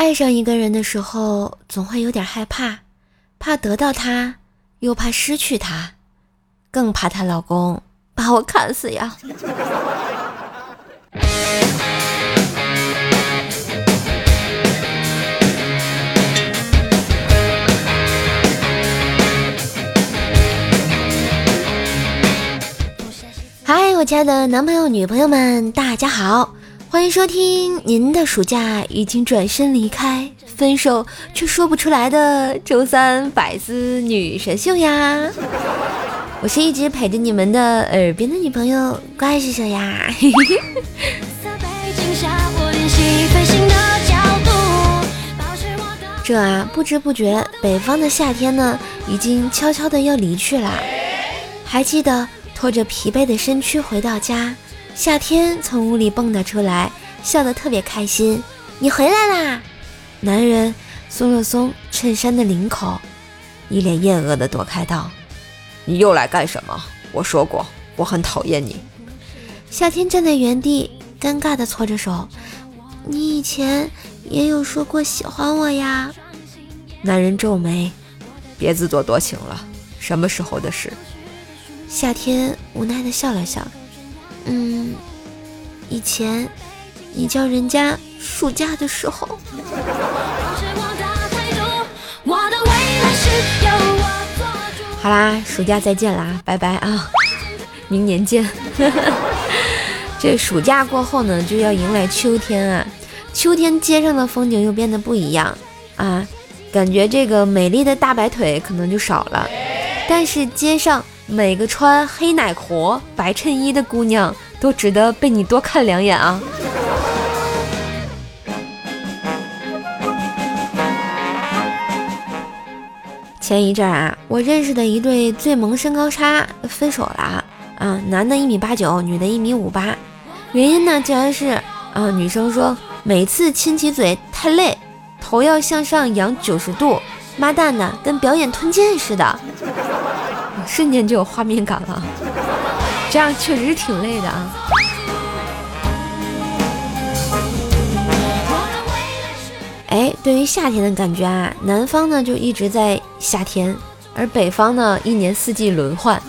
爱上一个人的时候，总会有点害怕，怕得到他，又怕失去他，更怕她老公把我砍死呀。嗨，我亲爱的男朋友、女朋友们，大家好，欢迎收听您的暑假已经转身离开，分手却说不出来的周三百思女神秀呀！我是一直陪着你们的耳边的女朋友怪兽秀呀。这啊，不知不觉，北方的夏天呢，已经悄悄的要离去了。还记得？拖着疲惫的身躯回到家，夏天从屋里蹦跶出来，笑得特别开心。你回来啦！男人松了松衬衫的领口，一脸厌恶地躲开道：“你又来干什么？我说过，我很讨厌你。”夏天站在原地，尴尬地搓着手：“你以前也有说过喜欢我呀？”男人皱眉：“别自作多情了，什么时候的事？”夏天无奈的笑了笑，嗯，以前你叫人家暑假的时候。好啦，暑假再见啦，拜拜啊，明年见。这暑假过后呢，就要迎来秋天啊，秋天街上的风景又变得不一样啊，感觉这个美丽的大白腿可能就少了，但是街上。每个穿黑奶裤、白衬衣的姑娘都值得被你多看两眼啊！前一阵啊，我认识的一对最萌身高差分手了啊，男的一米八九，女的一米五八，原因呢，竟然是啊，女生说每次亲起嘴太累，头要向上仰九十度，妈蛋的，跟表演吞剑似的。瞬间就有画面感了，这样确实挺累的啊。哎，对于夏天的感觉啊，南方呢就一直在夏天，而北方呢一年四季轮换。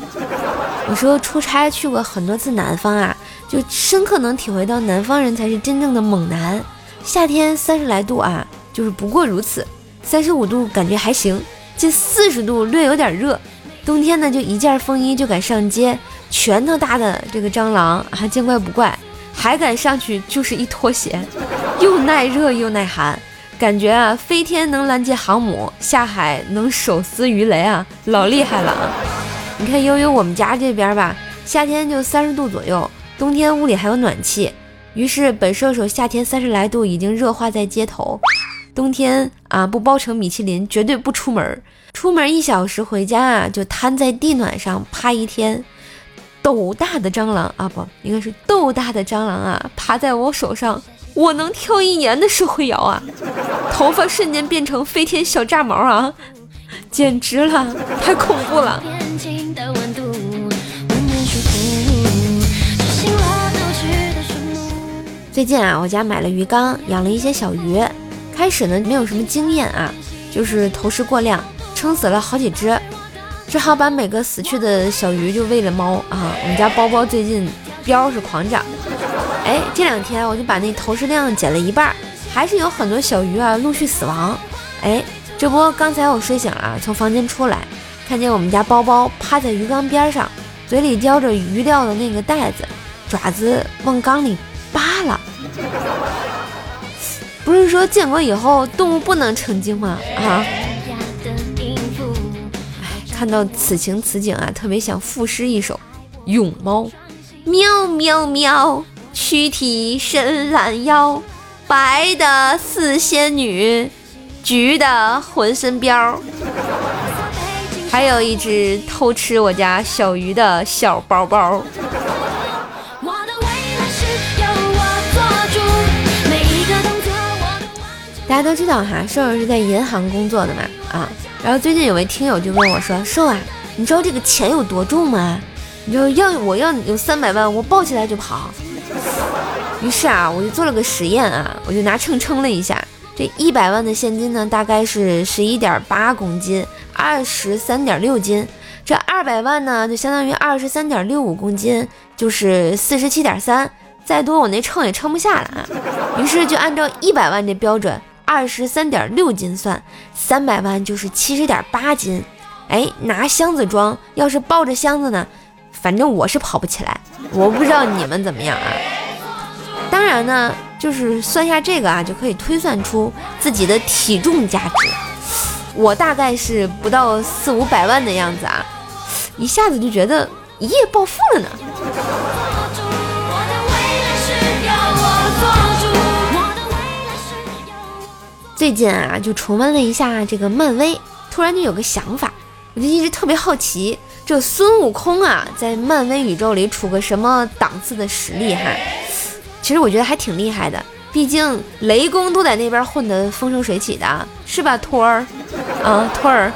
有时候出差去过很多次南方啊，就深刻能体会到南方人才是真正的猛男。夏天三十来度啊，就是不过如此；三十五度感觉还行，近四十度略有点热。冬天呢，就一件风衣就敢上街，拳头大的这个蟑螂还见怪不怪，还敢上去就是一脱鞋，又耐热又耐寒，感觉啊，飞天能拦截航母，下海能手撕鱼雷啊，老厉害了啊！你看悠悠我们家这边吧，夏天就三十度左右，冬天屋里还有暖气，于是本射手夏天三十来度已经热化在街头，冬天啊不包成米其林绝对不出门。出门一小时，回家啊就瘫在地暖上趴一天。斗大的蟑螂啊，不应该是豆大的蟑螂啊，趴在我手上，我能跳一年的社会摇啊！头发瞬间变成飞天小炸毛啊，简直了，太恐怖了。最近啊，我家买了鱼缸，养了一些小鱼。开始呢，没有什么经验啊，就是投食过量。撑死了好几只，只好把每个死去的小鱼就喂了猫啊。我们家包包最近膘是狂长，哎，这两天我就把那投食量减了一半，还是有很多小鱼啊陆续死亡。哎，这不，刚才我睡醒了，从房间出来，看见我们家包包趴在鱼缸边上，嘴里叼着鱼料的那个袋子，爪子往缸里扒拉。不是说建国以后动物不能成精吗？啊？哎看到此情此景啊，特别想赋诗一首《咏猫》：喵喵喵，躯体伸懒腰，白的似仙女，橘的浑身膘。还有一只偷吃我家小鱼的小包包。大家都知道哈，瘦瘦是在银行工作的嘛，啊。然后最近有位听友就问我说：“瘦啊，你知道这个钱有多重吗？你就要我要有三百万，我抱起来就跑。”于是啊，我就做了个实验啊，我就拿秤称了一下，这一百万的现金呢，大概是十一点八公斤，二十三点六斤。这二百万呢，就相当于二十三点六五公斤，就是四十七点三。再多我那秤也称不下了啊。于是就按照一百万这标准，二十三点六斤算，三百万就是七十点八斤。哎，拿箱子装，要是抱着箱子呢，反正我是跑不起来。我不知道你们怎么样啊。当然呢，就是算下这个啊，就可以推算出自己的体重价值。我大概是不到四五百万的样子啊，一下子就觉得一夜暴富了呢。最近啊，就重温了一下这个漫威，突然就有个想法，我就一直特别好奇，这孙悟空啊，在漫威宇宙里处个什么档次的实力哈？其实我觉得还挺厉害的，毕竟雷公都在那边混得风生水起的，是吧，托儿？啊，托儿，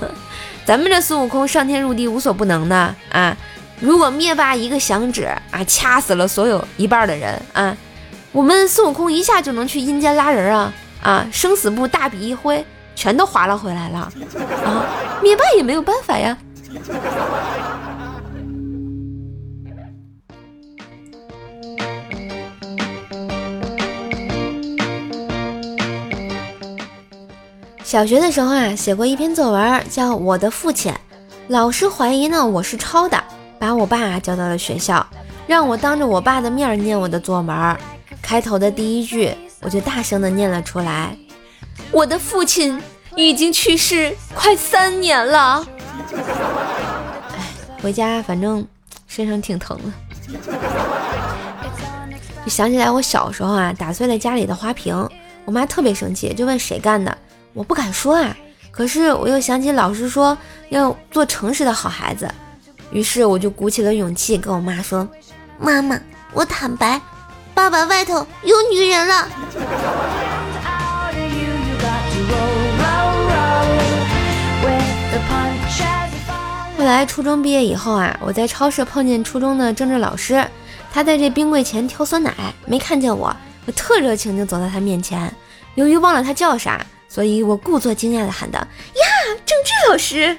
咱们这孙悟空上天入地无所不能的啊！如果灭霸一个响指啊，掐死了所有一半的人啊，我们孙悟空一下就能去阴间拉人啊啊！生死簿大笔一挥，全都划拉回来了啊！灭霸也没有办法呀。小学的时候啊，写过一篇作文，叫《我的父亲》。老师怀疑呢我是抄的，把我爸叫到了学校，让我当着我爸的面念我的作文。开头的第一句，我就大声的念了出来：“我的父亲已经去世快三年了。”哎，回家反正身上挺疼的。就想起来我小时候啊，打碎了家里的花瓶，我妈特别生气，就问谁干的。我不敢说啊，可是我又想起老师说要做诚实的好孩子，于是我就鼓起了勇气跟我妈说：“妈妈，我坦白，爸爸外头有女人了。”后来初中毕业以后啊，我在超市碰见初中的政治老师，他在这冰柜前挑酸奶，没看见我，我特热情就走到他面前，由于忘了他叫啥。所以我故作惊讶的喊道：“呀，政治老师！”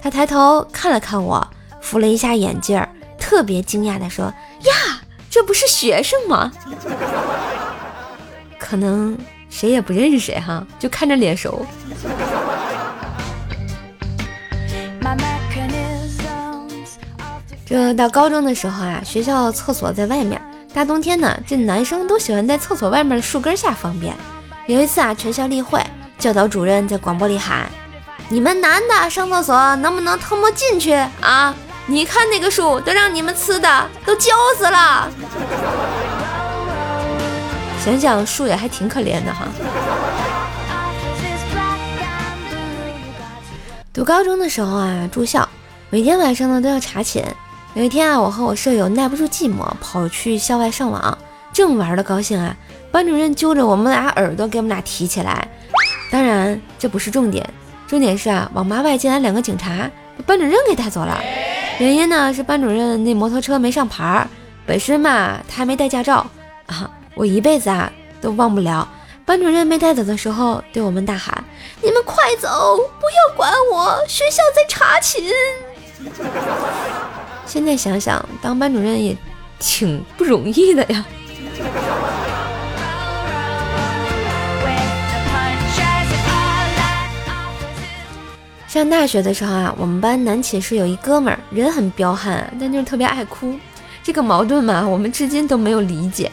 他抬头看了看我，扶了一下眼镜，特别惊讶的说：“呀，这不是学生吗？” 可能谁也不认识谁哈，就看着脸熟。这到高中的时候啊，学校厕所在外面，大冬天呢，这男生都喜欢在厕所外面的树根下方便。有一次啊，全校例会。教导主任在广播里喊：“你们男的上厕所能不能偷摸进去啊？你看那个树都让你们吃的都焦死了。”想想树也还挺可怜的哈。读高中的时候啊，住校，每天晚上呢都要查寝。有一天啊，我和我舍友耐不住寂寞，跑去校外上网，正玩的高兴啊，班主任揪着我们俩耳朵给我们俩提起来。当然，这不是重点，重点是啊，网吧外进来两个警察，把班主任给带走了。原因呢是班主任那摩托车没上牌儿，本身嘛他还没带驾照啊。我一辈子啊都忘不了，班主任没带走的时候对我们大喊：“你们快走，不要管我，学校在查寝。”现在想想，当班主任也挺不容易的呀。上大学的时候啊，我们班男寝室有一哥们儿，人很彪悍，但就是特别爱哭。这个矛盾嘛，我们至今都没有理解。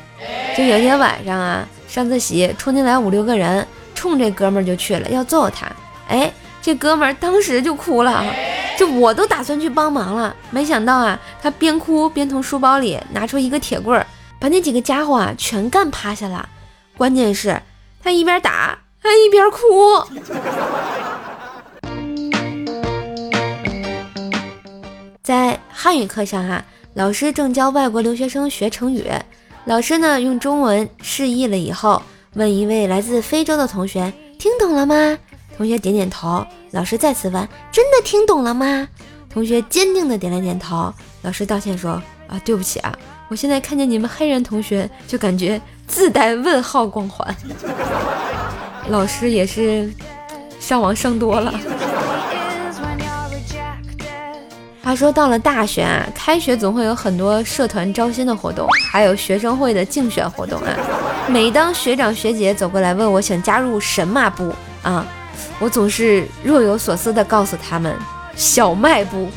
就有一天晚上啊，上自习冲进来五六个人，冲这哥们儿就去了，要揍他。哎，这哥们儿当时就哭了，这我都打算去帮忙了，没想到啊，他边哭边从书包里拿出一个铁棍儿，把那几个家伙啊全干趴下了。关键是，他一边打还一边哭。在汉语课上啊，老师正教外国留学生学成语。老师呢用中文示意了以后，问一位来自非洲的同学：“听懂了吗？”同学点点头。老师再次问：“真的听懂了吗？”同学坚定的点了点头。老师道歉说：“啊，对不起啊，我现在看见你们黑人同学就感觉自带问号光环。” 老师也是上网上多了。话说到了大学啊，开学总会有很多社团招新的活动，还有学生会的竞选活动啊。每当学长学姐走过来问我想加入神马部啊，我总是若有所思的告诉他们小卖部。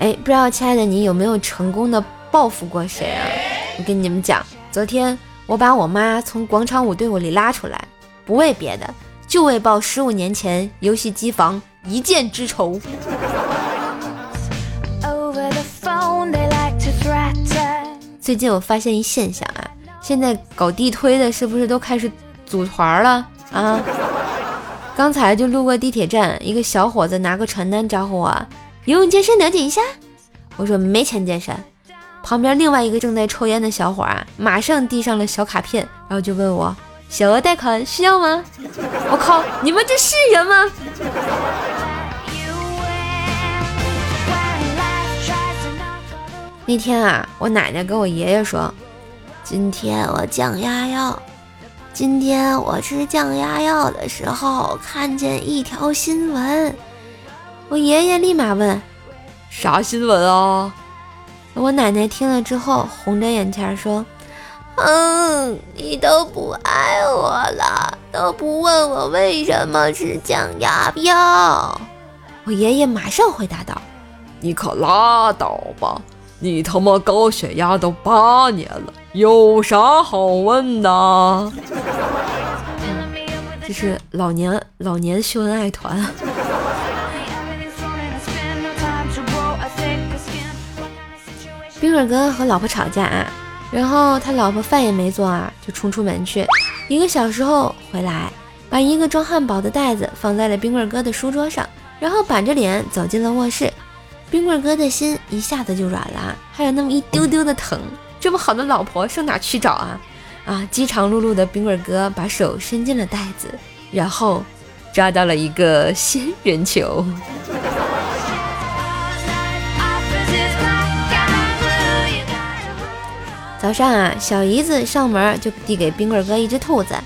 哎，不知道亲爱的你有没有成功的报复过谁啊？我跟你们讲，昨天我把我妈从广场舞队伍里拉出来。不为别的，就为报十五年前游戏机房一箭之仇。最近我发现一现象啊，现在搞地推的是不是都开始组团了啊？刚才就路过地铁站，一个小伙子拿个传单招呼我：“游泳健身了解一下。”我说没钱健身。旁边另外一个正在抽烟的小伙啊，马上递上了小卡片，然后就问我。小额贷款需要吗？我靠，你们这是人吗？那天啊，我奶奶跟我爷爷说，今天我降压药，今天我吃降压药的时候看见一条新闻，我爷爷立马问，啥新闻啊？我奶奶听了之后红着眼圈说。嗯，你都不爱我了，都不问我为什么吃降压药。我爷爷马上回答道：“你可拉倒吧，你他妈高血压都八年了，有啥好问的？” 这是老年老年秀恩爱团。冰棍哥和老婆吵架啊。然后他老婆饭也没做啊，就冲出门去。一个小时后回来，把一个装汉堡的袋子放在了冰棍哥的书桌上，然后板着脸走进了卧室。冰棍哥的心一下子就软了，还有那么一丢丢的疼。这么好的老婆上哪去找啊？啊！饥肠辘辘的冰棍哥把手伸进了袋子，然后抓到了一个仙人球。早上啊，小姨子上门就递给冰棍哥一只兔子，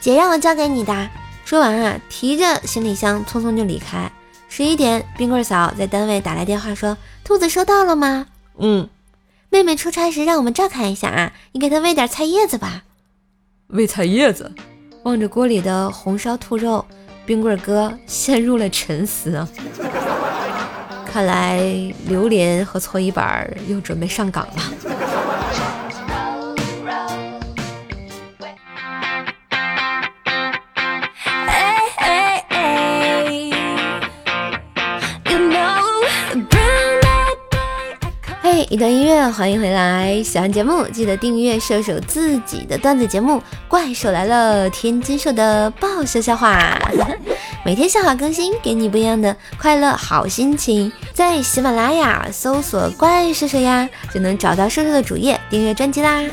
姐让我交给你的。说完啊，提着行李箱匆匆就离开。十一点，冰棍嫂在单位打来电话说：“兔子收到了吗？”“嗯。”“妹妹出差时让我们照看一下啊，你给她喂点菜叶子吧。”“喂菜叶子。”望着锅里的红烧兔肉，冰棍哥陷入了沉思啊。看来榴莲和搓衣板又准备上岗了。一段音乐，欢迎回来！喜欢节目记得订阅射手自己的段子节目《怪兽来了》，天津兽的爆笑笑话，每天笑话更新，给你不一样的快乐好心情。在喜马拉雅搜索“怪兽兽”呀，就能找到兽兽的主页，订阅专辑啦。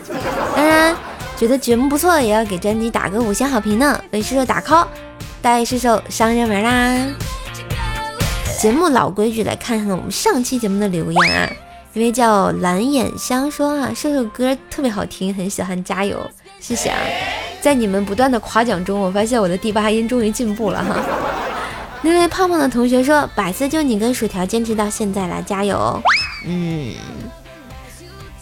当然，觉得节目不错，也要给专辑打个五星好评呢，为兽兽打 call，带兽兽上热门啦！节目老规矩，来看看我们上期节目的留言啊。一位叫蓝眼香说啊，这首歌特别好听，很喜欢，加油，谢谢啊！在你们不断的夸奖中，我发现我的第八音终于进步了哈。那位胖胖的同学说，百思就你跟薯条坚持到现在了，加油！嗯，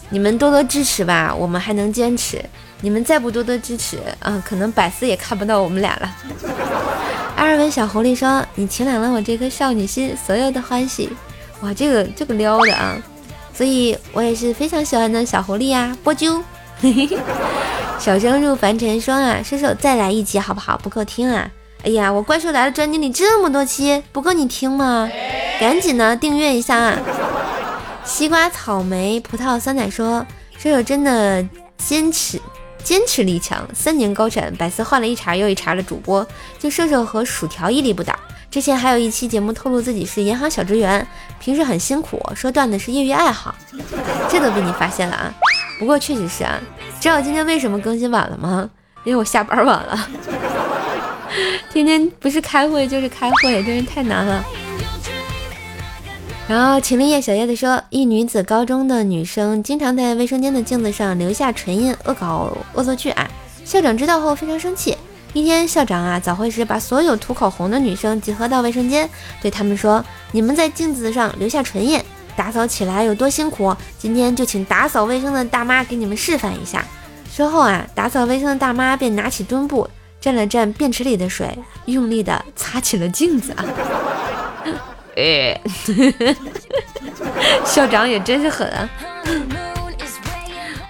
你们多多支持吧，我们还能坚持。你们再不多多支持啊，可能百思也看不到我们俩了。阿尔文小狐狸说，你晴朗了我这颗少女心，所有的欢喜。哇，这个这个撩的啊！所以我也是非常喜欢的小狐狸呀，波啾。小生入凡尘说啊，射手再来一集好不好？不够听啊！哎呀，我怪兽来了专辑里这么多期，不够你听吗？赶紧呢订阅一下啊！西瓜、草莓、葡萄、酸奶说，射手真的坚持坚持力强，三年高产，百思换了一茬又一茬的主播，就射手和薯条屹立不倒。之前还有一期节目透露自己是银行小职员，平时很辛苦，说段子是业余爱好，这都被你发现了啊！不过确实是啊，知道今天为什么更新晚了吗？因为我下班晚了，天天不是开会就是开会，真是太难了。然后秦林叶小叶子说，一女子高中的女生经常在卫生间的镜子上留下唇印，恶搞恶作剧啊！校长知道后非常生气。一天，校长啊早会时把所有涂口红的女生集合到卫生间，对他们说：“你们在镜子上留下唇印，打扫起来有多辛苦？今天就请打扫卫生的大妈给你们示范一下。”之后啊，打扫卫生的大妈便拿起墩布，蘸了蘸便池里的水，用力的擦起了镜子啊！哎，校长也真是狠啊！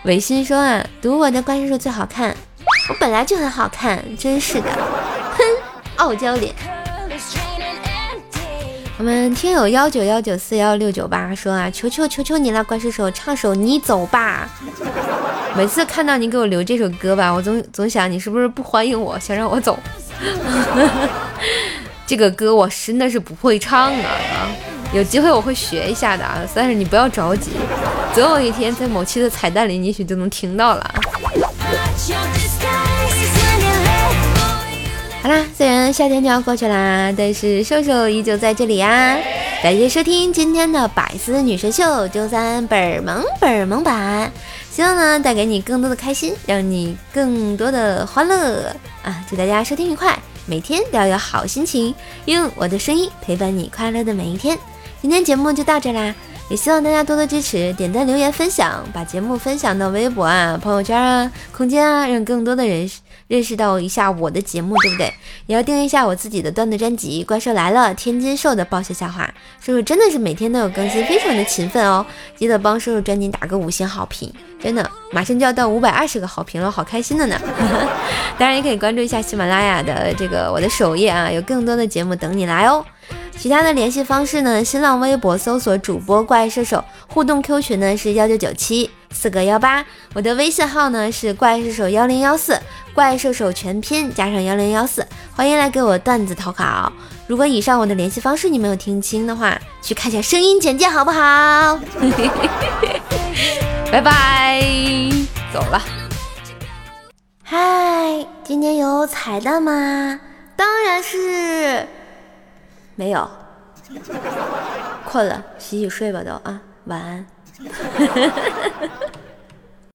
违心说啊，读我的怪叔叔最好看，本来就很好看，真是的，哼，傲娇脸。我们听友幺九幺九四幺六九八说啊，求求求求你了，怪叔叔，唱首你走吧。每次看到你给我留这首歌吧，我总总想你是不是不欢迎我，想让我走。这个歌我真的是不会唱啊啊！有机会我会学一下的啊，但是你不要着急，总有一天在某期的彩蛋里，你也许就能听到了。好啦，虽然夏天就要过去啦，但是瘦瘦依旧在这里呀！感谢收听今天的百思女神秀周三本萌本萌版，希望呢带给你更多的开心，让你更多的欢乐啊！祝大家收听愉快。每天都要有好心情，用我的声音陪伴你快乐的每一天。今天节目就到这啦，也希望大家多多支持，点赞、留言、分享，把节目分享到微博啊、朋友圈啊、空间啊，让更多的人认识到一下我的节目，对不对？也要订阅一下我自己的段子专辑《怪兽来了》，天津兽的爆笑笑话，叔叔真的是每天都有更新，非常的勤奋哦。记得帮叔叔专辑打个五星好评。真的，马上就要到五百二十个好评了，好开心的呢！当然也可以关注一下喜马拉雅的这个我的首页啊，有更多的节目等你来哦。其他的联系方式呢？新浪微博搜索主播怪射手，互动 Q 群呢是幺九九七四个幺八，我的微信号呢是怪射手幺零幺四，怪射手全拼加上幺零幺四，欢迎来给我段子投稿。如果以上我的联系方式你没有听清的话，去看一下声音简介好不好？拜拜，走了。嗨，今天有彩蛋吗？当然是没有。困了，洗洗睡吧都啊，晚安。